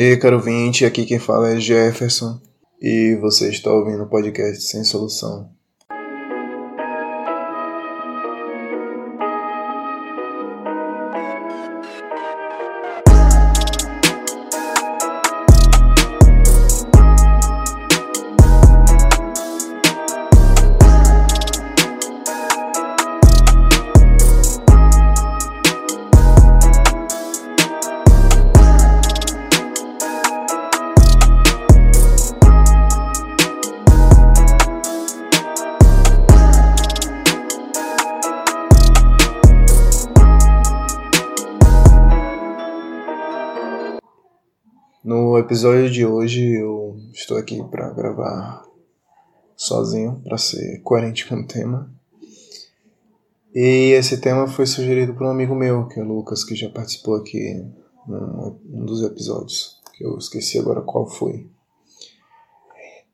E caro vinte, aqui quem fala é Jefferson e você está ouvindo o podcast Sem Solução. Hoje eu estou aqui para gravar sozinho, para ser coerente com o tema. E esse tema foi sugerido por um amigo meu, que é o Lucas, que já participou aqui num, num dos episódios, que eu esqueci agora qual foi.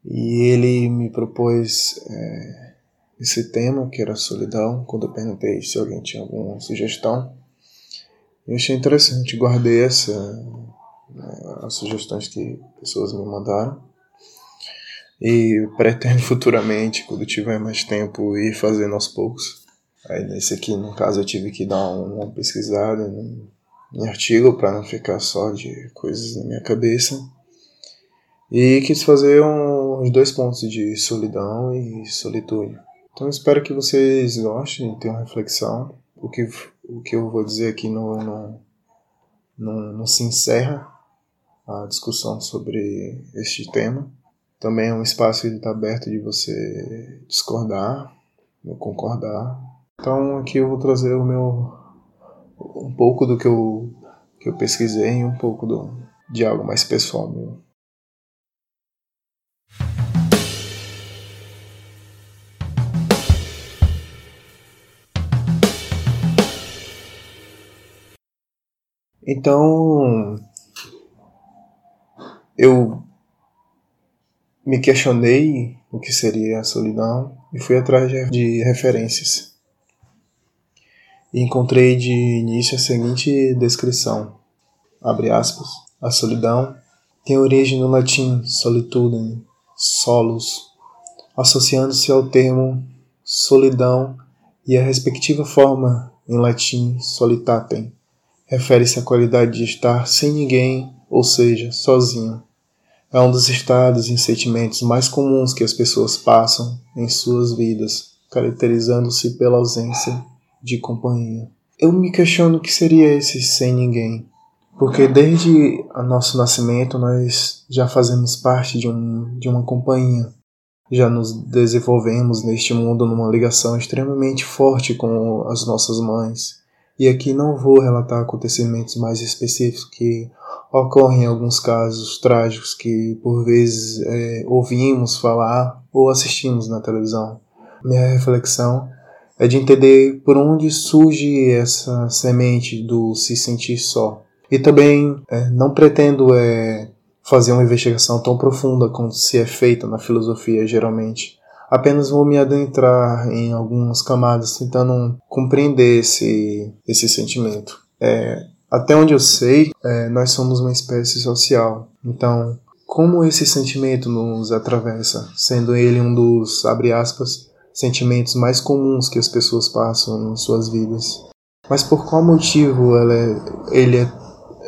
E ele me propôs é, esse tema, que era solidão, quando eu perguntei se alguém tinha alguma sugestão. Eu achei interessante, guardei essa né, as sugestões que pessoas me mandaram. E pretendo futuramente, quando tiver mais tempo, ir fazendo aos poucos. Aí nesse aqui, no caso, eu tive que dar uma pesquisada em, artigo para não ficar só de coisas na minha cabeça. E quis fazer uns dois pontos de solidão e solitude. Então espero que vocês gostem, tenham reflexão. O que, o que eu vou dizer aqui não, não, não, não se encerra a discussão sobre este tema. Também é um espaço que está aberto de você discordar ou concordar. Então aqui eu vou trazer o meu um pouco do que eu que eu pesquisei e um pouco do, de algo mais pessoal meu. Então, eu me questionei o que seria a solidão e fui atrás de referências. E encontrei de início a seguinte descrição: abre aspas, a solidão tem origem no latim solitudem, solus, associando-se ao termo solidão e a respectiva forma em latim solitatem. Refere-se à qualidade de estar sem ninguém ou seja, sozinho. É um dos estados e sentimentos mais comuns que as pessoas passam em suas vidas, caracterizando-se pela ausência de companhia. Eu me questiono o que seria esse sem ninguém, porque desde o nosso nascimento nós já fazemos parte de, um, de uma companhia. Já nos desenvolvemos neste mundo numa ligação extremamente forte com as nossas mães. E aqui não vou relatar acontecimentos mais específicos que ocorrem alguns casos trágicos que por vezes é, ouvimos falar ou assistimos na televisão. Minha reflexão é de entender por onde surge essa semente do se sentir só. E também é, não pretendo é, fazer uma investigação tão profunda quanto se é feita na filosofia geralmente. Apenas vou me adentrar em algumas camadas tentando compreender esse, esse sentimento. É, até onde eu sei, é, nós somos uma espécie social. Então, como esse sentimento nos atravessa, sendo ele um dos, abre aspas, sentimentos mais comuns que as pessoas passam em suas vidas. Mas por qual motivo é, ele é,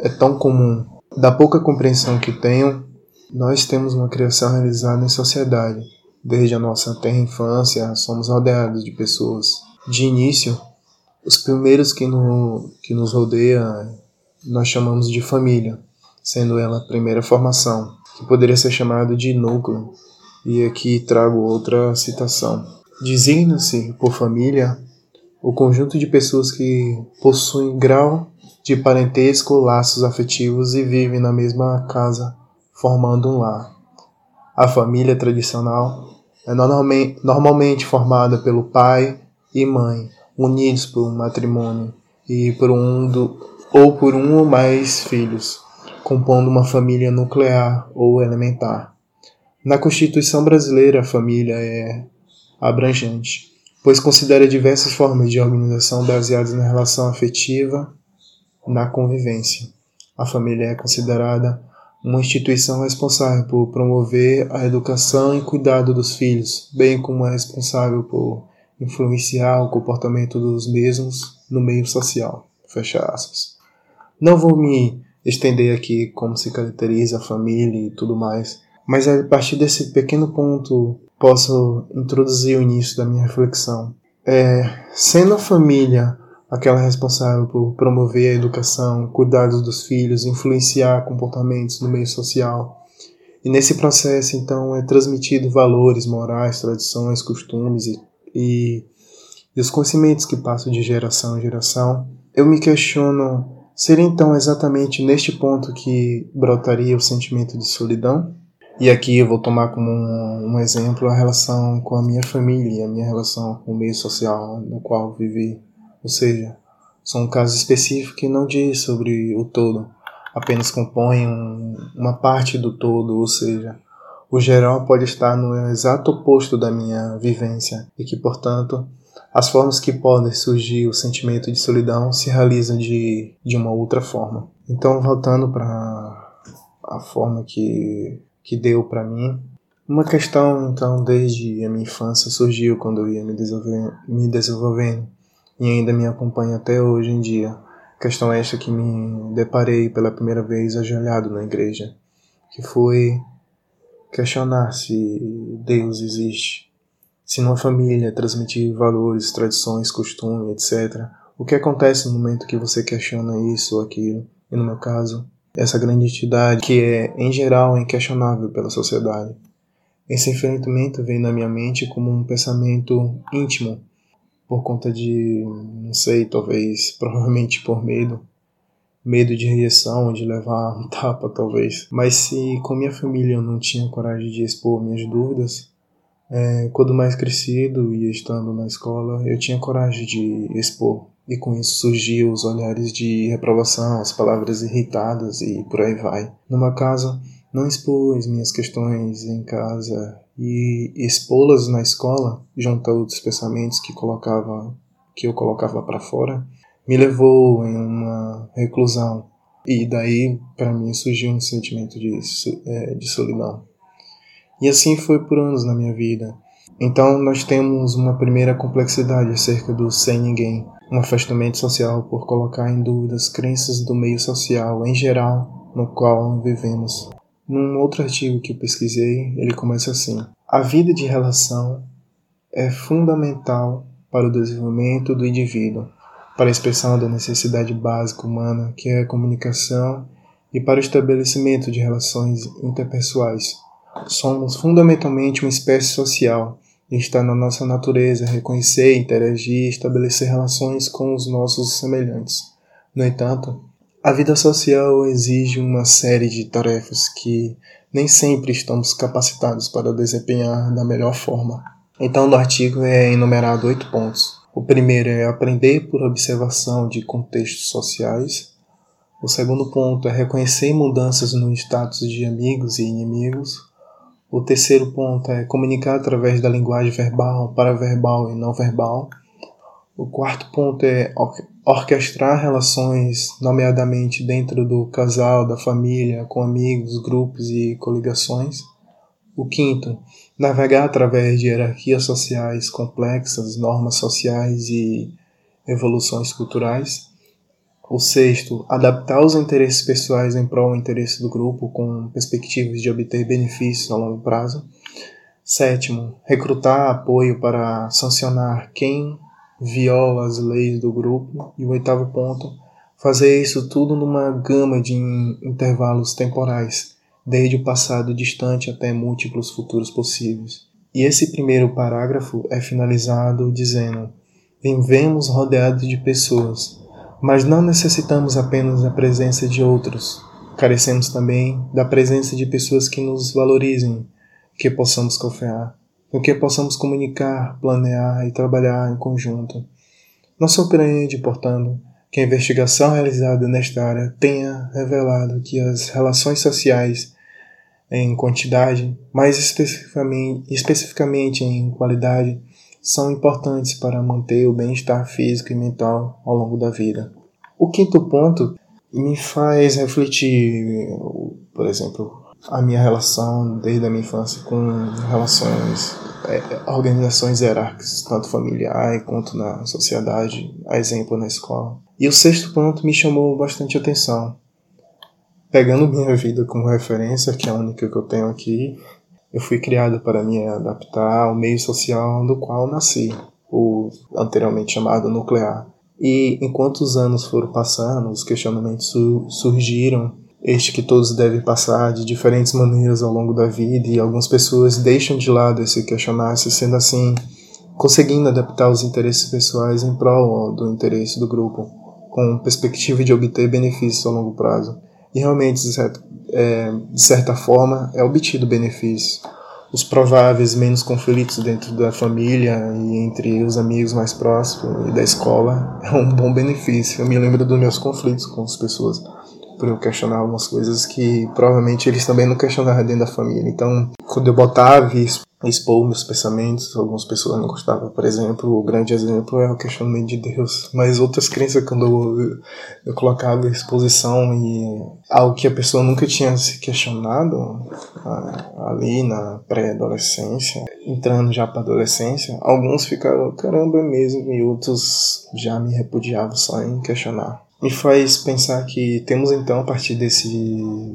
é tão comum? Da pouca compreensão que tenho, nós temos uma criação realizada em sociedade. Desde a nossa terra infância, somos rodeados de pessoas. De início, os primeiros que, no, que nos rodeia nós chamamos de família, sendo ela a primeira formação, que poderia ser chamado de núcleo. E aqui trago outra citação. Designa-se por família o conjunto de pessoas que possuem grau de parentesco, laços afetivos e vivem na mesma casa, formando um lar. A família tradicional é normalmente, normalmente formada pelo pai e mãe, unidos por um matrimônio e por um do, ou por um ou mais filhos, compondo uma família nuclear ou elementar. Na Constituição brasileira, a família é abrangente, pois considera diversas formas de organização baseadas na relação afetiva, na convivência. A família é considerada uma instituição responsável por promover a educação e cuidado dos filhos, bem como é responsável por influenciar o comportamento dos mesmos no meio social. Fecha aspas. Não vou me estender aqui como se caracteriza a família e tudo mais, mas a partir desse pequeno ponto posso introduzir o início da minha reflexão. É, sendo a família aquela responsável por promover a educação, cuidados dos filhos, influenciar comportamentos no meio social. E nesse processo, então, é transmitido valores morais, tradições, costumes e, e, e os conhecimentos que passam de geração em geração. Eu me questiono, seria então exatamente neste ponto que brotaria o sentimento de solidão? E aqui eu vou tomar como um, um exemplo a relação com a minha família, a minha relação com o meio social no qual vivi ou seja, são um caso específico que não diz sobre o todo, apenas compõe um, uma parte do todo, ou seja, o geral pode estar no exato oposto da minha vivência e que, portanto, as formas que podem surgir o sentimento de solidão se realizam de, de uma outra forma. Então, voltando para a forma que, que deu para mim, uma questão, então, desde a minha infância surgiu quando eu ia me, desenvolver, me desenvolvendo e ainda me acompanha até hoje em dia. Questão esta que me deparei pela primeira vez ajoelhado na igreja, que foi questionar se Deus existe, se numa família transmitir valores, tradições, costumes, etc. O que acontece no momento que você questiona isso ou aquilo? E no meu caso, essa grande entidade que é, em geral, inquestionável pela sociedade. Esse enfrentamento vem na minha mente como um pensamento íntimo por conta de, não sei, talvez, provavelmente por medo, medo de rejeição, de levar um tapa, talvez. Mas se com minha família eu não tinha coragem de expor minhas dúvidas, é, quando mais crescido e estando na escola, eu tinha coragem de expor. E com isso surgiam os olhares de reprovação, as palavras irritadas e por aí vai. Numa casa, não expus minhas questões em casa e expô-las na escola, junto a outros pensamentos que colocava que eu colocava para fora, me levou em uma reclusão e daí para mim surgiu um sentimento de, é, de solidão. E assim foi por anos na minha vida. Então nós temos uma primeira complexidade acerca do sem ninguém, um afastamento social por colocar em dúvida as crenças do meio social em geral no qual vivemos. Num outro artigo que eu pesquisei, ele começa assim: A vida de relação é fundamental para o desenvolvimento do indivíduo, para a expressão da necessidade básica humana, que é a comunicação, e para o estabelecimento de relações interpessoais. Somos fundamentalmente uma espécie social e está na nossa natureza reconhecer, interagir e estabelecer relações com os nossos semelhantes. No entanto, a vida social exige uma série de tarefas que nem sempre estamos capacitados para desempenhar da melhor forma. Então, no artigo é enumerado oito pontos. O primeiro é aprender por observação de contextos sociais. O segundo ponto é reconhecer mudanças no status de amigos e inimigos. O terceiro ponto é comunicar através da linguagem verbal, paraverbal e não verbal. O quarto ponto é orquestrar relações, nomeadamente dentro do casal, da família, com amigos, grupos e coligações. O quinto, navegar através de hierarquias sociais complexas, normas sociais e evoluções culturais. O sexto, adaptar os interesses pessoais em prol do interesse do grupo com perspectivas de obter benefícios a longo prazo. Sétimo, recrutar apoio para sancionar quem viola as leis do grupo. E o oitavo ponto, fazer isso tudo numa gama de intervalos temporais, desde o passado distante até múltiplos futuros possíveis. E esse primeiro parágrafo é finalizado dizendo: Vivemos rodeados de pessoas, mas não necessitamos apenas da presença de outros. Carecemos também da presença de pessoas que nos valorizem, que possamos confiar com que possamos comunicar, planear e trabalhar em conjunto. Não surpreende, portanto, que a investigação realizada nesta área tenha revelado que as relações sociais em quantidade, mais especificamente, especificamente em qualidade, são importantes para manter o bem-estar físico e mental ao longo da vida. O quinto ponto me faz refletir, por exemplo, a minha relação desde a minha infância com relações, é, organizações hierárquicas, tanto familiar quanto na sociedade, a exemplo na escola. E o sexto ponto me chamou bastante atenção. Pegando minha vida como referência, que é a única que eu tenho aqui, eu fui criado para me adaptar ao meio social do qual nasci, o anteriormente chamado nuclear. E enquanto os anos foram passando, os questionamentos surgiram este que todos devem passar de diferentes maneiras ao longo da vida e algumas pessoas deixam de lado esse questionar-se, sendo assim, conseguindo adaptar os interesses pessoais em prol do interesse do grupo, com perspectiva de obter benefícios a longo prazo. E realmente, de certa, é, de certa forma, é obtido benefício. Os prováveis menos conflitos dentro da família e entre os amigos mais próximos e da escola é um bom benefício. Eu me lembro dos meus conflitos com as pessoas por eu questionar algumas coisas que provavelmente eles também não questionaram dentro da família. Então, quando eu botava e expor meus pensamentos, algumas pessoas não gostavam. Por exemplo, o grande exemplo é o questionamento de Deus. Mas outras crenças, quando eu, eu colocava exposição e algo que a pessoa nunca tinha se questionado ali na pré-adolescência, entrando já para adolescência, alguns ficaram, caramba, é mesmo, e outros já me repudiavam só em questionar me faz pensar que temos então, a partir desse,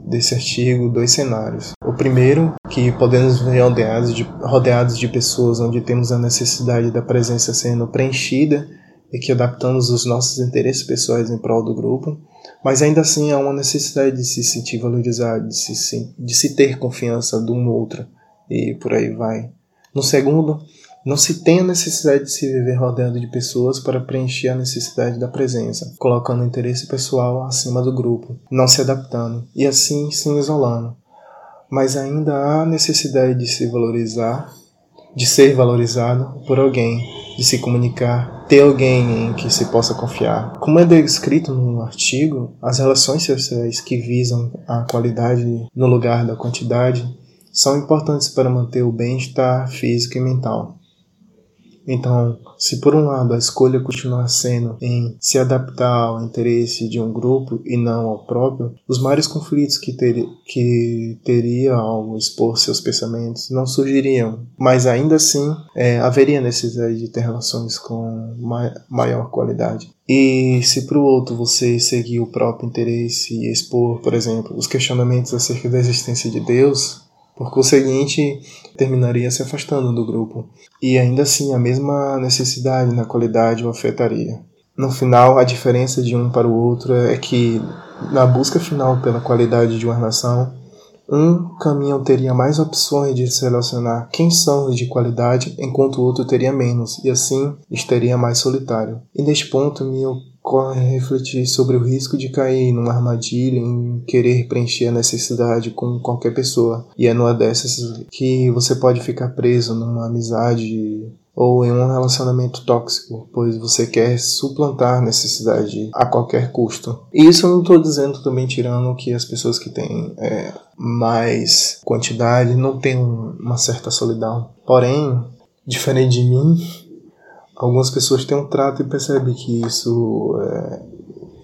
desse artigo, dois cenários. O primeiro, que podemos ver rodeados de, rodeados de pessoas onde temos a necessidade da presença sendo preenchida e que adaptamos os nossos interesses pessoais em prol do grupo, mas ainda assim há uma necessidade de se sentir valorizado, de se, de se ter confiança de um outro, e por aí vai. No segundo, não se tem a necessidade de se viver rodeado de pessoas para preencher a necessidade da presença, colocando o interesse pessoal acima do grupo, não se adaptando e assim se isolando. Mas ainda há necessidade de se valorizar, de ser valorizado por alguém, de se comunicar, ter alguém em que se possa confiar. Como é descrito no artigo, as relações sociais que visam a qualidade no lugar da quantidade são importantes para manter o bem-estar físico e mental. Então, se por um lado a escolha continuar sendo em se adaptar ao interesse de um grupo e não ao próprio, os maiores conflitos que, ter, que teria ao expor seus pensamentos não surgiriam, mas ainda assim é, haveria necessidade de ter relações com ma maior qualidade. E se para o outro você seguir o próprio interesse e expor, por exemplo, os questionamentos acerca da existência de Deus, por conseguinte, terminaria se afastando do grupo, e ainda assim a mesma necessidade na qualidade o afetaria. No final, a diferença de um para o outro é que, na busca final pela qualidade de uma relação, um caminho teria mais opções de selecionar quem são de qualidade, enquanto o outro teria menos, e assim estaria mais solitário. E neste ponto me corre refletir sobre o risco de cair numa armadilha em querer preencher a necessidade com qualquer pessoa. E é numa dessas que você pode ficar preso numa amizade ou em um relacionamento tóxico, pois você quer suplantar necessidade a qualquer custo. E isso eu não estou dizendo também tirando que as pessoas que têm é, mais quantidade não têm uma certa solidão. Porém, diferente de mim, algumas pessoas têm um trato e percebem que isso é,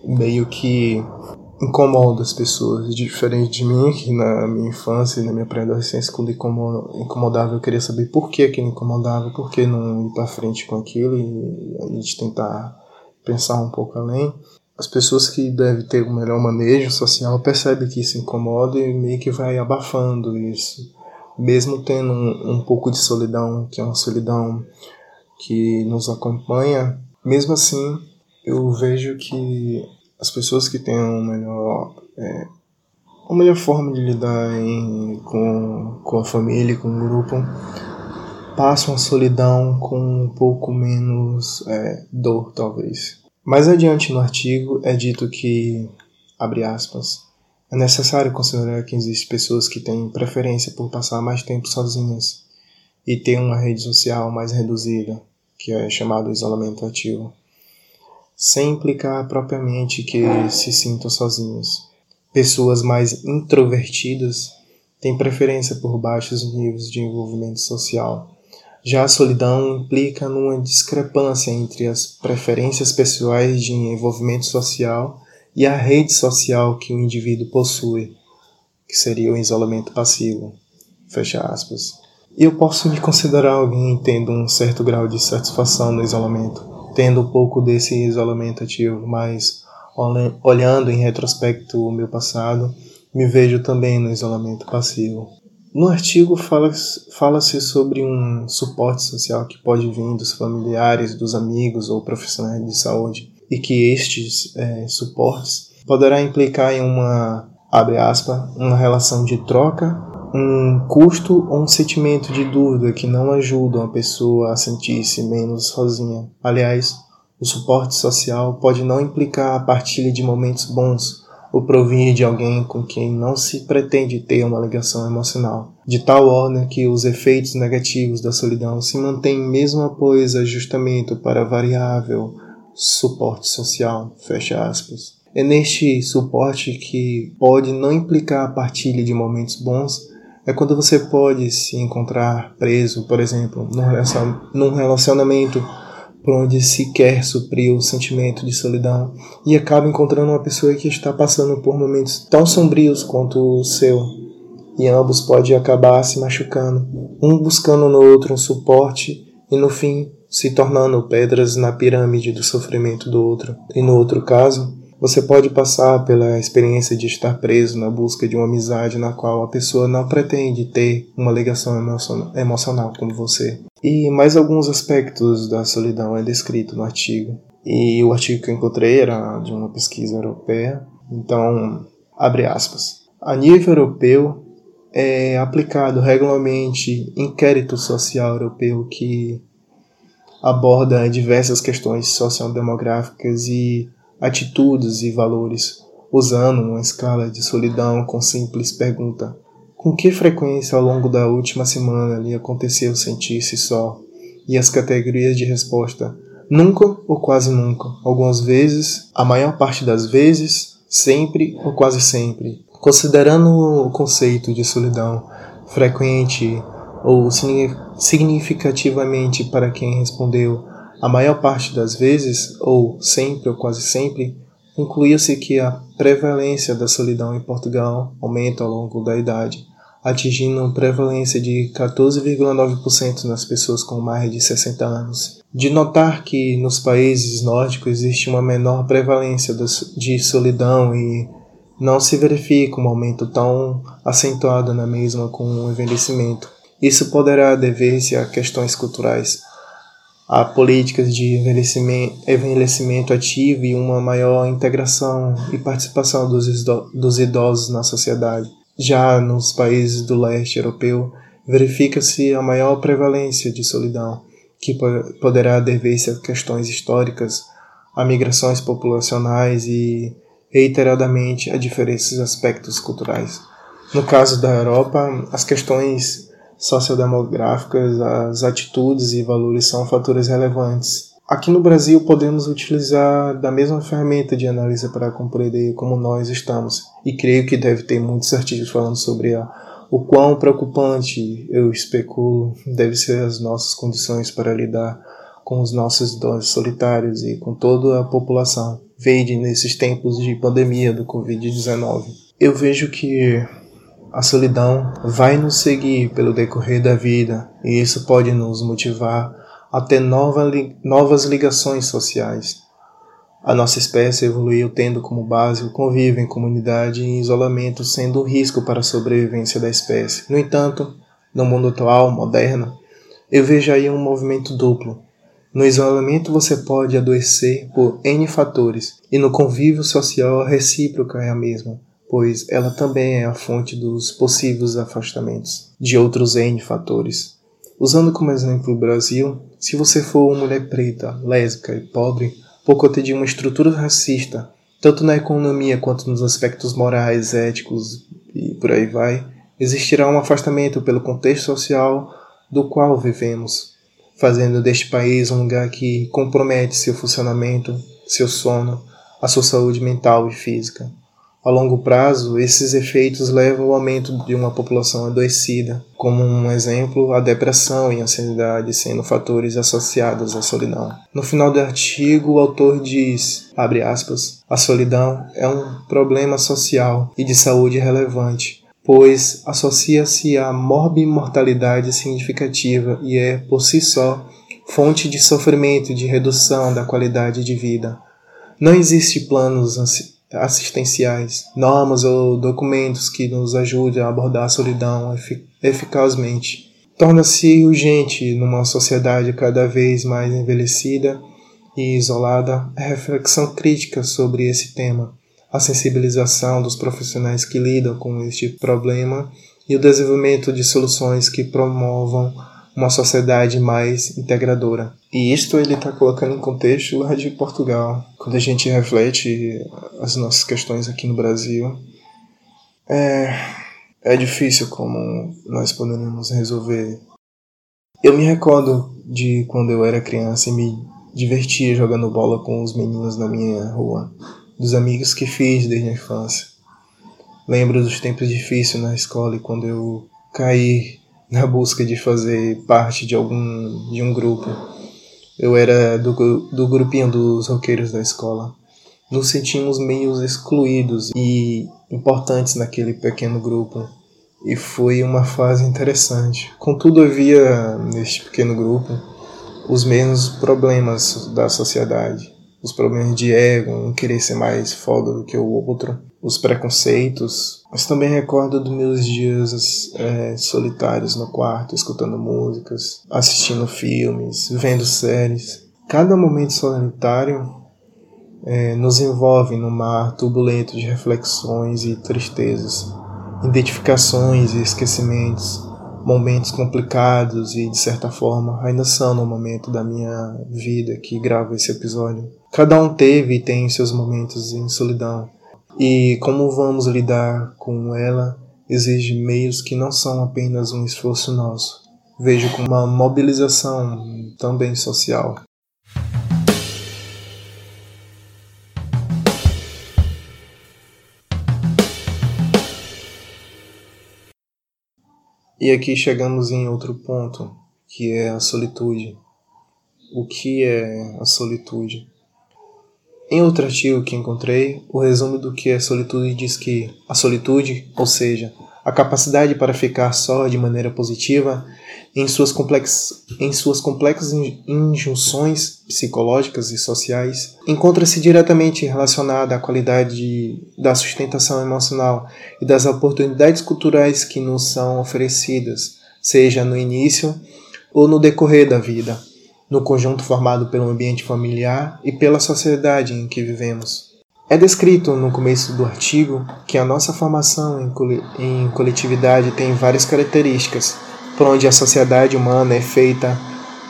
meio que incomoda as pessoas, diferente de mim, que na minha infância e na minha pré-adolescência, quando incomodava, eu queria saber por que aquilo incomodava, por que não ir para frente com aquilo e a gente tentar pensar um pouco além. As pessoas que devem ter um melhor manejo social percebem que isso incomoda e meio que vai abafando isso. Mesmo tendo um, um pouco de solidão, que é uma solidão que nos acompanha, mesmo assim eu vejo que as pessoas que têm uma melhor, é, uma melhor forma de lidar em, com, com a família, com o grupo, passam a solidão com um pouco menos é, dor, talvez. Mais adiante no artigo é dito que, abre aspas, é necessário considerar que existem pessoas que têm preferência por passar mais tempo sozinhas e ter uma rede social mais reduzida, que é chamado isolamento ativo, sem implicar propriamente que se sintam sozinhos. Pessoas mais introvertidas têm preferência por baixos níveis de envolvimento social. Já a solidão implica numa discrepância entre as preferências pessoais de envolvimento social e a rede social que o indivíduo possui, que seria o isolamento passivo. Fecha aspas. E eu posso me considerar alguém tendo um certo grau de satisfação no isolamento, tendo um pouco desse isolamento ativo, mas olhando em retrospecto o meu passado, me vejo também no isolamento passivo. No artigo fala-se fala sobre um suporte social que pode vir dos familiares, dos amigos ou profissionais de saúde, e que estes é, suportes poderá implicar em uma, abre uma relação de troca, um custo ou um sentimento de dúvida que não ajudam a pessoa a sentir-se menos sozinha. Aliás, o suporte social pode não implicar a partilha de momentos bons, ou provir de alguém com quem não se pretende ter uma ligação emocional, de tal ordem que os efeitos negativos da solidão se mantêm mesmo após ajustamento para variável suporte social, fecha aspas. É neste suporte que pode não implicar a partilha de momentos bons, é quando você pode se encontrar preso, por exemplo, num relacionamento por onde se quer suprir o sentimento de solidão e acaba encontrando uma pessoa que está passando por momentos tão sombrios quanto o seu. E ambos podem acabar se machucando, um buscando no outro um suporte e no fim se tornando pedras na pirâmide do sofrimento do outro. E no outro caso, você pode passar pela experiência de estar preso na busca de uma amizade na qual a pessoa não pretende ter uma ligação emocional com você. E mais alguns aspectos da solidão é descrito no artigo. E o artigo que eu encontrei era de uma pesquisa europeia. Então, abre aspas. A nível europeu, é aplicado regularmente inquérito social europeu que aborda diversas questões sociodemográficas e atitudes e valores, usando uma escala de solidão com simples pergunta: com que frequência ao longo da última semana lhe aconteceu sentir-se só? E as categorias de resposta: nunca ou quase nunca, algumas vezes, a maior parte das vezes, sempre ou quase sempre. Considerando o conceito de solidão frequente ou significativamente para quem respondeu a maior parte das vezes, ou sempre ou quase sempre, concluiu-se que a prevalência da solidão em Portugal aumenta ao longo da idade, atingindo uma prevalência de 14,9% nas pessoas com mais de 60 anos. De notar que nos países nórdicos existe uma menor prevalência de solidão e não se verifica um aumento tão acentuado na mesma com o envelhecimento. Isso poderá dever-se a questões culturais, a políticas de envelhecimento, envelhecimento ativo e uma maior integração e participação dos, dos idosos na sociedade. Já nos países do leste europeu, verifica-se a maior prevalência de solidão, que poderá dever-se a questões históricas, a migrações populacionais e, reiteradamente, a diferentes aspectos culturais. No caso da Europa, as questões sociodemográficas, as atitudes e valores são fatores relevantes. Aqui no Brasil podemos utilizar da mesma ferramenta de análise para compreender como nós estamos, e creio que deve ter muitos artigos falando sobre a, o quão preocupante, eu especulo, deve ser as nossas condições para lidar com os nossos idosos solitários e com toda a população. Veja nesses tempos de pandemia do Covid-19. Eu vejo que a solidão vai nos seguir pelo decorrer da vida e isso pode nos motivar a ter nova novas ligações sociais. A nossa espécie evoluiu tendo como base o convívio em comunidade e isolamento sendo um risco para a sobrevivência da espécie. No entanto, no mundo atual, moderno, eu vejo aí um movimento duplo. No isolamento você pode adoecer por N fatores, e no convívio social a recíproca é a mesma pois ela também é a fonte dos possíveis afastamentos de outros N fatores. Usando como exemplo o Brasil, se você for uma mulher preta, lésbica e pobre, por conta de uma estrutura racista, tanto na economia quanto nos aspectos morais, éticos e por aí vai, existirá um afastamento pelo contexto social do qual vivemos, fazendo deste país um lugar que compromete seu funcionamento, seu sono, a sua saúde mental e física. A longo prazo, esses efeitos levam ao aumento de uma população adoecida, como um exemplo, a depressão e a ansiedade sendo fatores associados à solidão. No final do artigo, o autor diz, abre aspas, a solidão é um problema social e de saúde relevante, pois associa-se a morbimortalidade significativa e é, por si só, fonte de sofrimento e de redução da qualidade de vida. Não existe planos assistenciais, normas ou documentos que nos ajudem a abordar a solidão eficazmente. Torna-se urgente, numa sociedade cada vez mais envelhecida e isolada, a reflexão crítica sobre esse tema, a sensibilização dos profissionais que lidam com este problema e o desenvolvimento de soluções que promovam uma sociedade mais integradora. E isto ele está colocando em contexto lá de Portugal. Quando a gente reflete as nossas questões aqui no Brasil, é, é difícil como nós poderíamos resolver. Eu me recordo de quando eu era criança e me divertia jogando bola com os meninos na minha rua, dos amigos que fiz desde a infância. Lembro dos tempos difíceis na escola e quando eu caí na busca de fazer parte de algum de um grupo. Eu era do, do grupinho dos roqueiros da escola. Nos sentimos meio excluídos e importantes naquele pequeno grupo. E foi uma fase interessante. Contudo, havia neste pequeno grupo os mesmos problemas da sociedade. Os problemas de ego, um querer ser mais foda do que o outro, os preconceitos, mas também recordo dos meus dias é, solitários no quarto, escutando músicas, assistindo filmes, vendo séries. Cada momento solitário é, nos envolve num mar turbulento de reflexões e tristezas, identificações e esquecimentos, momentos complicados e, de certa forma, ainda são no momento da minha vida que gravo esse episódio. Cada um teve e tem seus momentos em solidão e como vamos lidar com ela exige meios que não são apenas um esforço nosso. Vejo como uma mobilização também social. E aqui chegamos em outro ponto, que é a solitude. O que é a solitude? Em outro artigo que encontrei, o resumo do que é solitude diz que a solitude, ou seja, a capacidade para ficar só de maneira positiva, em suas, complex, em suas complexas injunções psicológicas e sociais, encontra-se diretamente relacionada à qualidade de, da sustentação emocional e das oportunidades culturais que nos são oferecidas, seja no início ou no decorrer da vida no conjunto formado pelo ambiente familiar e pela sociedade em que vivemos. É descrito no começo do artigo que a nossa formação em coletividade tem várias características, por onde a sociedade humana é feita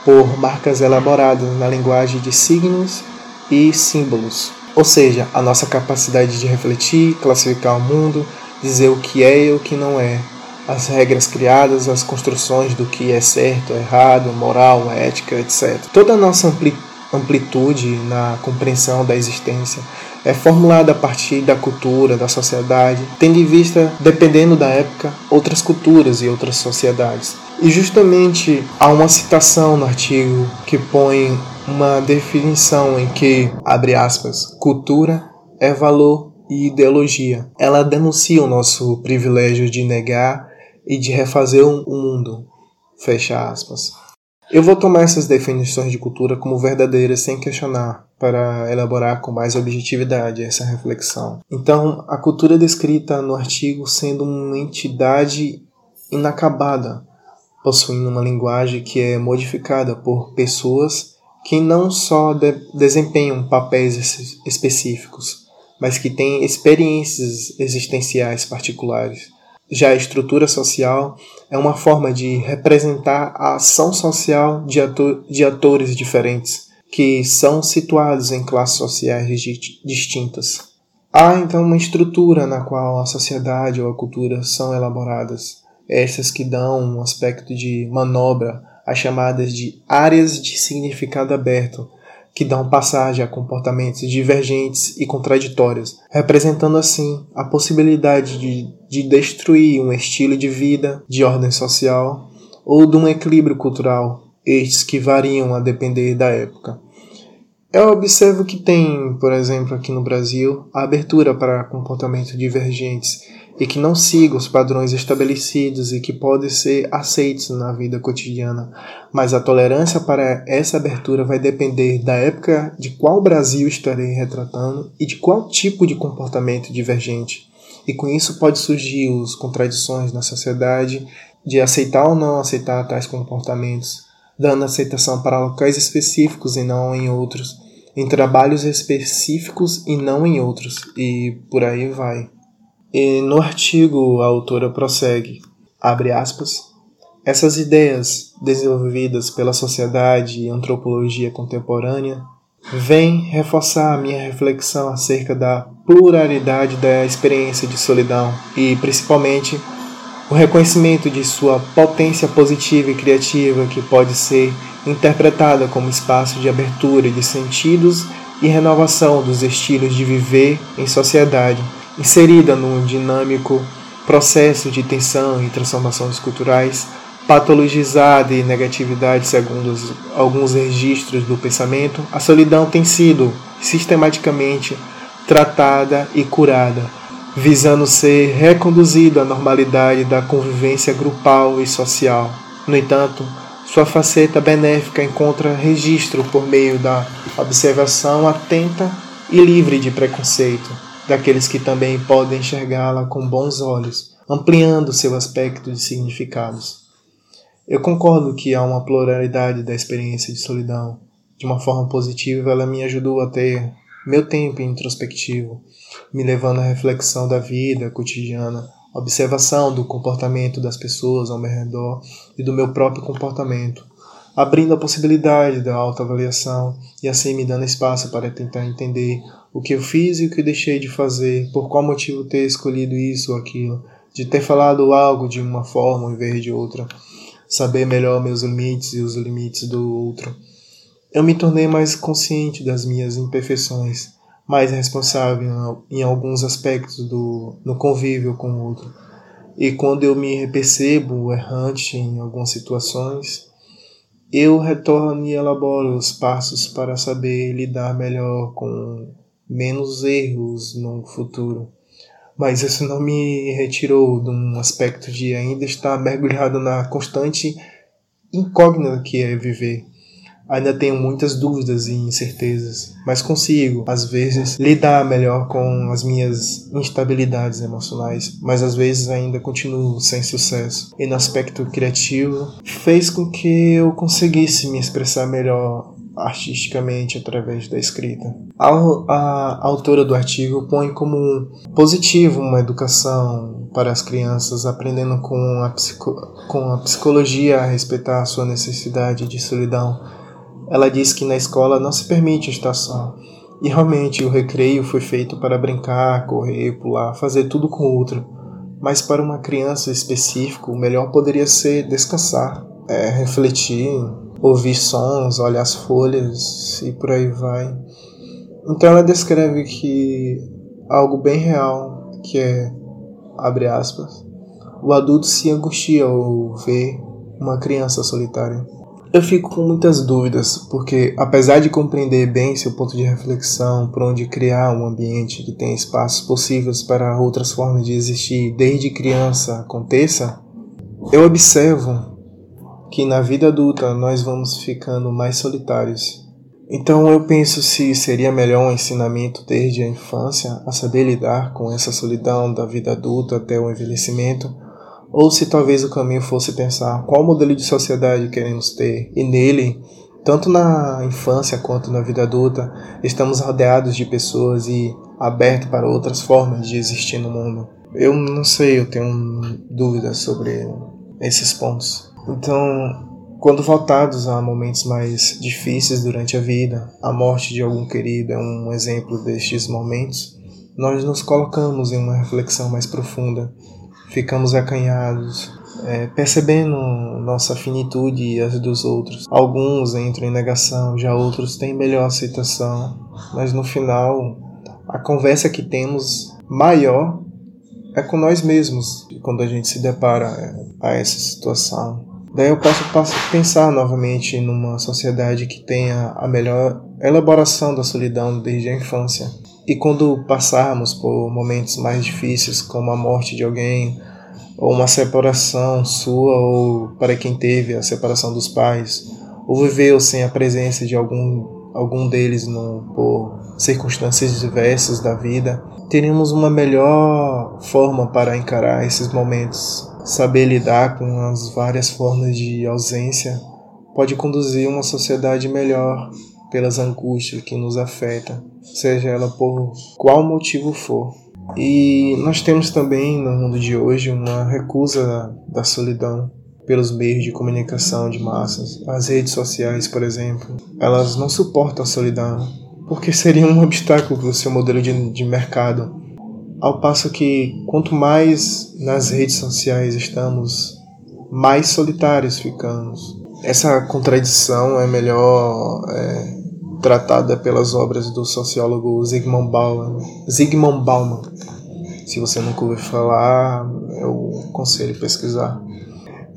por marcas elaboradas na linguagem de signos e símbolos, ou seja, a nossa capacidade de refletir, classificar o mundo, dizer o que é e o que não é, as regras criadas, as construções do que é certo, errado, moral, ética, etc. Toda a nossa amplitude na compreensão da existência é formulada a partir da cultura, da sociedade, tendo em vista, dependendo da época, outras culturas e outras sociedades. E justamente há uma citação no artigo que põe uma definição em que, abre aspas, cultura é valor e ideologia. Ela denuncia o nosso privilégio de negar e de refazer o um mundo. Fecha aspas. Eu vou tomar essas definições de cultura como verdadeiras sem questionar, para elaborar com mais objetividade essa reflexão. Então, a cultura é descrita no artigo sendo uma entidade inacabada, possuindo uma linguagem que é modificada por pessoas que não só de desempenham papéis específicos, mas que têm experiências existenciais particulares já a estrutura social é uma forma de representar a ação social de, ator de atores diferentes, que são situados em classes sociais distintas. Há então uma estrutura na qual a sociedade ou a cultura são elaboradas, essas que dão um aspecto de manobra às chamadas de áreas de significado aberto, que dão passagem a comportamentos divergentes e contraditórios, representando assim a possibilidade de, de destruir um estilo de vida de ordem social ou de um equilíbrio cultural, estes que variam a depender da época. Eu observo que tem, por exemplo, aqui no Brasil, a abertura para comportamentos divergentes e que não sigam os padrões estabelecidos e que podem ser aceitos na vida cotidiana. Mas a tolerância para essa abertura vai depender da época de qual Brasil estarei retratando e de qual tipo de comportamento divergente. E com isso pode surgir as contradições na sociedade de aceitar ou não aceitar tais comportamentos, dando aceitação para locais específicos e não em outros, em trabalhos específicos e não em outros, e por aí vai. E no artigo a autora prossegue, abre aspas, essas ideias desenvolvidas pela sociedade e antropologia contemporânea vêm reforçar a minha reflexão acerca da pluralidade da experiência de solidão e, principalmente, o reconhecimento de sua potência positiva e criativa que pode ser interpretada como espaço de abertura de sentidos e renovação dos estilos de viver em sociedade inserida num dinâmico processo de tensão e transformações culturais, patologizada e negatividade segundo os, alguns registros do pensamento, a solidão tem sido sistematicamente tratada e curada, visando ser reconduzido à normalidade da convivência grupal e social. No entanto, sua faceta benéfica encontra registro por meio da observação atenta e livre de preconceito daqueles que também podem enxergá-la com bons olhos, ampliando seu aspecto de significados. Eu concordo que há uma pluralidade da experiência de solidão. De uma forma positiva, ela me ajudou a ter meu tempo introspectivo, me levando à reflexão da vida cotidiana, observação do comportamento das pessoas ao meu redor e do meu próprio comportamento, abrindo a possibilidade da autoavaliação e assim me dando espaço para tentar entender o que eu fiz e o que deixei de fazer, por qual motivo ter escolhido isso ou aquilo, de ter falado algo de uma forma em vez de outra, saber melhor meus limites e os limites do outro. Eu me tornei mais consciente das minhas imperfeições, mais responsável em alguns aspectos do no convívio com o outro. E quando eu me percebo errante em algumas situações, eu retorno e elaboro os passos para saber lidar melhor com menos erros no futuro. Mas isso não me retirou de um aspecto de ainda estar mergulhado na constante incógnita que é viver. Ainda tenho muitas dúvidas e incertezas, mas consigo, às vezes, lidar melhor com as minhas instabilidades emocionais, mas às vezes ainda continuo sem sucesso. E no aspecto criativo, fez com que eu conseguisse me expressar melhor artisticamente através da escrita. A, a, autora do artigo põe como positivo uma educação para as crianças, aprendendo com a, psico, com a psicologia a respeitar a sua necessidade de solidão. Ela diz que na escola não se permite estar só. E realmente o recreio foi feito para brincar, correr, pular, fazer tudo com o outro. Mas para uma criança específica, o melhor poderia ser descansar, é, refletir, ouvir sons, olhar as folhas e por aí vai. Então ela descreve que algo bem real, que é, abre aspas, o adulto se angustia ao ver uma criança solitária. Eu fico com muitas dúvidas, porque apesar de compreender bem seu ponto de reflexão por onde criar um ambiente que tenha espaços possíveis para outras formas de existir desde criança aconteça, eu observo que na vida adulta nós vamos ficando mais solitários. Então eu penso se seria melhor um ensinamento desde a infância a saber lidar com essa solidão da vida adulta até o envelhecimento, ou se talvez o caminho fosse pensar qual modelo de sociedade queremos ter e nele, tanto na infância quanto na vida adulta, estamos rodeados de pessoas e abertos para outras formas de existir no mundo. Eu não sei, eu tenho dúvidas sobre esses pontos. Então, quando voltados a momentos mais difíceis durante a vida, a morte de algum querido é um exemplo destes momentos, nós nos colocamos em uma reflexão mais profunda, ficamos acanhados é, percebendo nossa finitude e as dos outros. Alguns entram em negação, já outros têm melhor aceitação, mas no final a conversa que temos maior é com nós mesmos quando a gente se depara é, a essa situação. Daí eu posso pensar novamente numa sociedade que tenha a melhor elaboração da solidão desde a infância. E quando passarmos por momentos mais difíceis, como a morte de alguém, ou uma separação sua, ou para quem teve a separação dos pais, ou viveu sem a presença de algum, algum deles no, por circunstâncias diversas da vida, teríamos uma melhor forma para encarar esses momentos. Saber lidar com as várias formas de ausência pode conduzir uma sociedade melhor pelas angústias que nos afetam, seja ela por qual motivo for. E nós temos também no mundo de hoje uma recusa da solidão pelos meios de comunicação de massas. As redes sociais, por exemplo, elas não suportam a solidão, porque seria um obstáculo para o seu modelo de, de mercado. Ao passo que quanto mais nas redes sociais estamos, mais solitários ficamos. Essa contradição é melhor é, tratada pelas obras do sociólogo Zygmunt Bauman. Zygmunt Bauman. Se você nunca ouviu falar, eu aconselho pesquisar.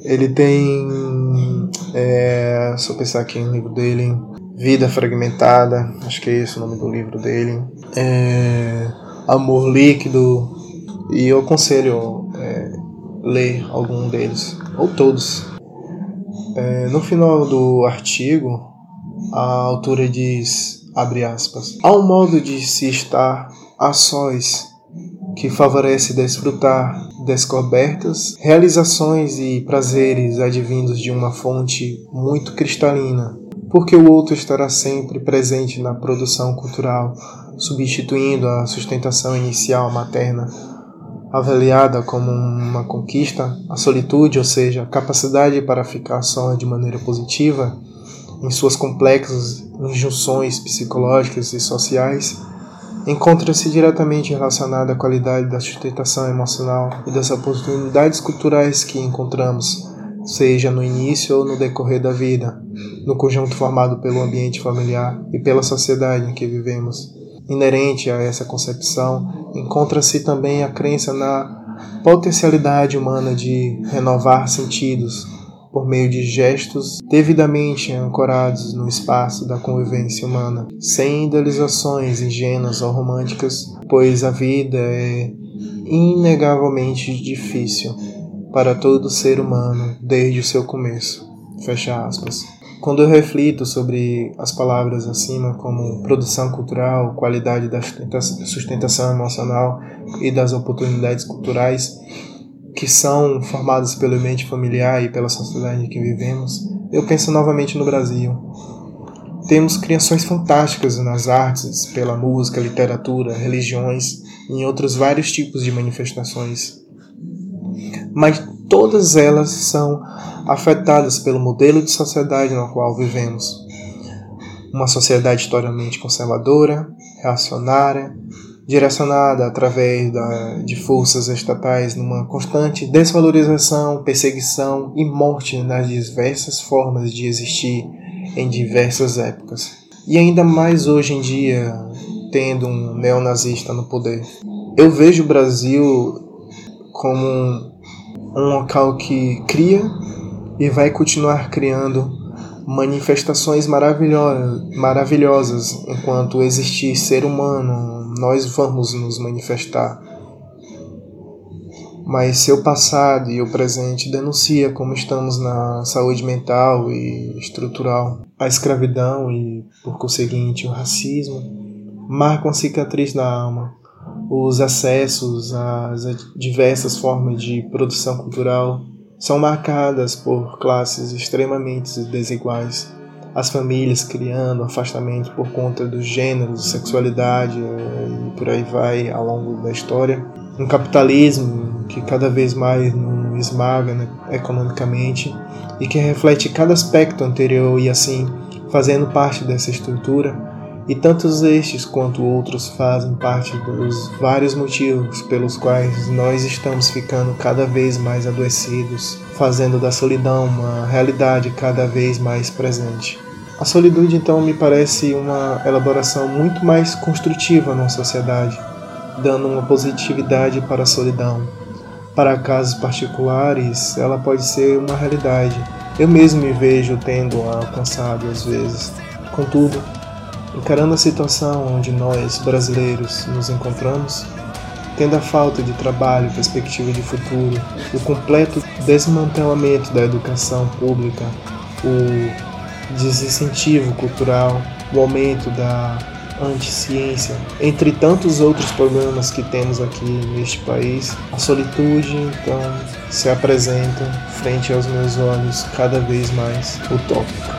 Ele tem, é, eu pensar aqui no livro dele, Vida Fragmentada, acho que é esse o nome do livro dele. É, Amor Líquido, e eu aconselho é, ler algum deles, ou todos. É, no final do artigo, a autora diz, abre aspas, há um modo de se estar a sós que favorece desfrutar descobertas, realizações e prazeres advindos de uma fonte muito cristalina, porque o outro estará sempre presente na produção cultural, substituindo a sustentação inicial materna, avaliada como uma conquista, a solitude, ou seja, a capacidade para ficar só de maneira positiva, em suas complexas injunções psicológicas e sociais, encontra-se diretamente relacionada à qualidade da sustentação emocional e das oportunidades culturais que encontramos, seja no início ou no decorrer da vida, no conjunto formado pelo ambiente familiar e pela sociedade em que vivemos. Inerente a essa concepção, encontra-se também a crença na potencialidade humana de renovar sentidos, por meio de gestos devidamente ancorados no espaço da convivência humana, sem idealizações ingênuas ou românticas, pois a vida é inegavelmente difícil para todo ser humano desde o seu começo. Fecha aspas. Quando eu reflito sobre as palavras acima, como produção cultural, qualidade da sustentação emocional e das oportunidades culturais, que são formadas pelo ambiente familiar e pela sociedade em que vivemos, eu penso novamente no Brasil. Temos criações fantásticas nas artes, pela música, literatura, religiões e em outros vários tipos de manifestações. Mas todas elas são afetadas pelo modelo de sociedade no qual vivemos. Uma sociedade historicamente conservadora, reacionária, direcionada através da, de forças estatais numa constante desvalorização, perseguição e morte nas diversas formas de existir em diversas épocas. E ainda mais hoje em dia, tendo um neonazista no poder. Eu vejo o Brasil como um, local que cria e vai continuar criando manifestações maravilhosas enquanto existir ser humano nós vamos nos manifestar. Mas seu passado e o presente denuncia como estamos na saúde mental e estrutural. A escravidão e, por conseguinte, o racismo marcam cicatriz na alma. Os acessos às diversas formas de produção cultural são marcadas por classes extremamente desiguais as famílias criando afastamento por conta do gênero, sexualidade e por aí vai ao longo da história. Um capitalismo que cada vez mais nos esmaga né, economicamente e que reflete cada aspecto anterior e assim, fazendo parte dessa estrutura, E tantos estes quanto outros fazem parte dos vários motivos pelos quais nós estamos ficando cada vez mais adoecidos, fazendo da solidão uma realidade cada vez mais presente. A solitude, então, me parece uma elaboração muito mais construtiva na sociedade, dando uma positividade para a solidão. Para casos particulares, ela pode ser uma realidade. Eu mesmo me vejo tendo alcançado às vezes. Contudo, encarando a situação onde nós, brasileiros, nos encontramos, tendo a falta de trabalho, perspectiva de futuro, o completo desmantelamento da educação pública, o desincentivo cultural, o aumento da anticiência, entre tantos outros problemas que temos aqui neste país, a solitude então se apresenta frente aos meus olhos cada vez mais utópica.